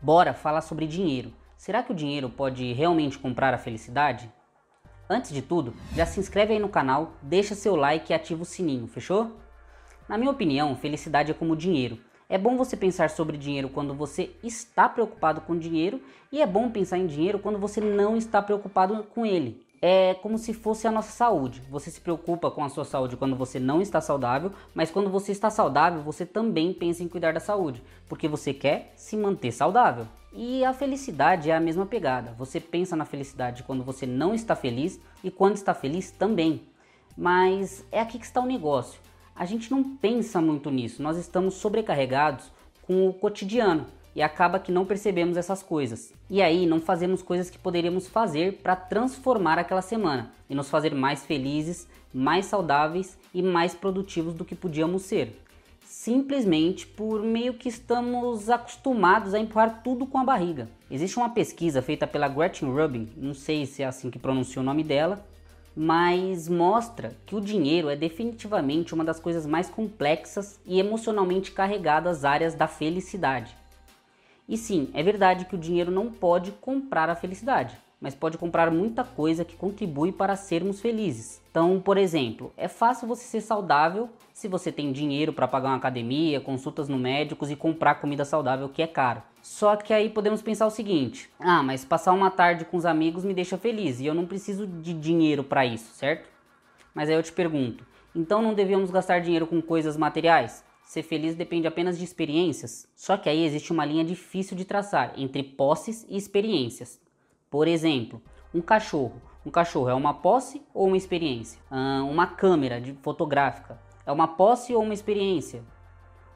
Bora falar sobre dinheiro. Será que o dinheiro pode realmente comprar a felicidade? Antes de tudo, já se inscreve aí no canal, deixa seu like e ativa o sininho, fechou? Na minha opinião, felicidade é como dinheiro. É bom você pensar sobre dinheiro quando você está preocupado com dinheiro e é bom pensar em dinheiro quando você não está preocupado com ele é como se fosse a nossa saúde. Você se preocupa com a sua saúde quando você não está saudável, mas quando você está saudável, você também pensa em cuidar da saúde, porque você quer se manter saudável. E a felicidade é a mesma pegada. Você pensa na felicidade quando você não está feliz e quando está feliz também. Mas é aqui que está o negócio. A gente não pensa muito nisso. Nós estamos sobrecarregados com o cotidiano e acaba que não percebemos essas coisas. E aí não fazemos coisas que poderíamos fazer para transformar aquela semana e nos fazer mais felizes, mais saudáveis e mais produtivos do que podíamos ser. Simplesmente por meio que estamos acostumados a empurrar tudo com a barriga. Existe uma pesquisa feita pela Gretchen Rubin, não sei se é assim que pronuncia o nome dela, mas mostra que o dinheiro é definitivamente uma das coisas mais complexas e emocionalmente carregadas áreas da felicidade. E sim, é verdade que o dinheiro não pode comprar a felicidade, mas pode comprar muita coisa que contribui para sermos felizes. Então, por exemplo, é fácil você ser saudável se você tem dinheiro para pagar uma academia, consultas no médicos e comprar comida saudável que é caro. Só que aí podemos pensar o seguinte: ah, mas passar uma tarde com os amigos me deixa feliz e eu não preciso de dinheiro para isso, certo? Mas aí eu te pergunto: então não devemos gastar dinheiro com coisas materiais? Ser feliz depende apenas de experiências. Só que aí existe uma linha difícil de traçar entre posses e experiências. Por exemplo, um cachorro. Um cachorro é uma posse ou uma experiência? Ah, uma câmera de fotográfica é uma posse ou uma experiência?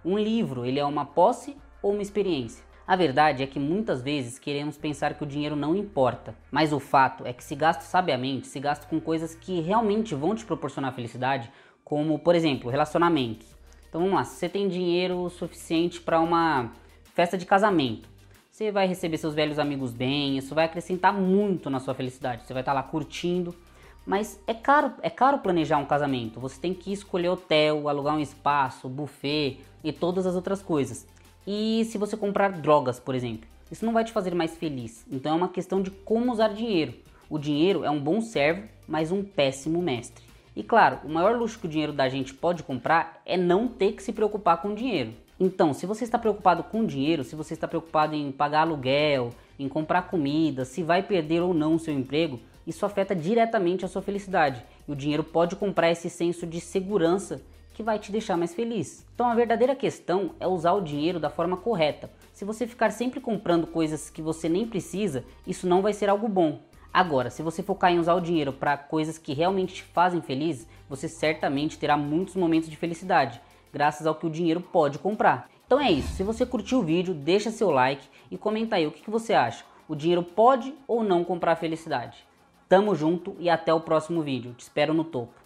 Um livro, ele é uma posse ou uma experiência? A verdade é que muitas vezes queremos pensar que o dinheiro não importa, mas o fato é que se gasta sabiamente, se gasta com coisas que realmente vão te proporcionar felicidade, como, por exemplo, relacionamentos. Então vamos lá, se você tem dinheiro suficiente para uma festa de casamento, você vai receber seus velhos amigos bem, isso vai acrescentar muito na sua felicidade. Você vai estar tá lá curtindo, mas é caro, é caro planejar um casamento. Você tem que escolher hotel, alugar um espaço, buffet e todas as outras coisas. E se você comprar drogas, por exemplo, isso não vai te fazer mais feliz. Então é uma questão de como usar dinheiro. O dinheiro é um bom servo, mas um péssimo mestre. E claro, o maior luxo que o dinheiro da gente pode comprar é não ter que se preocupar com o dinheiro. Então, se você está preocupado com dinheiro, se você está preocupado em pagar aluguel, em comprar comida, se vai perder ou não o seu emprego, isso afeta diretamente a sua felicidade. E o dinheiro pode comprar esse senso de segurança que vai te deixar mais feliz. Então a verdadeira questão é usar o dinheiro da forma correta. Se você ficar sempre comprando coisas que você nem precisa, isso não vai ser algo bom. Agora, se você focar em usar o dinheiro para coisas que realmente te fazem feliz, você certamente terá muitos momentos de felicidade, graças ao que o dinheiro pode comprar. Então é isso, se você curtiu o vídeo, deixa seu like e comenta aí o que, que você acha. O dinheiro pode ou não comprar felicidade? Tamo junto e até o próximo vídeo. Te espero no topo.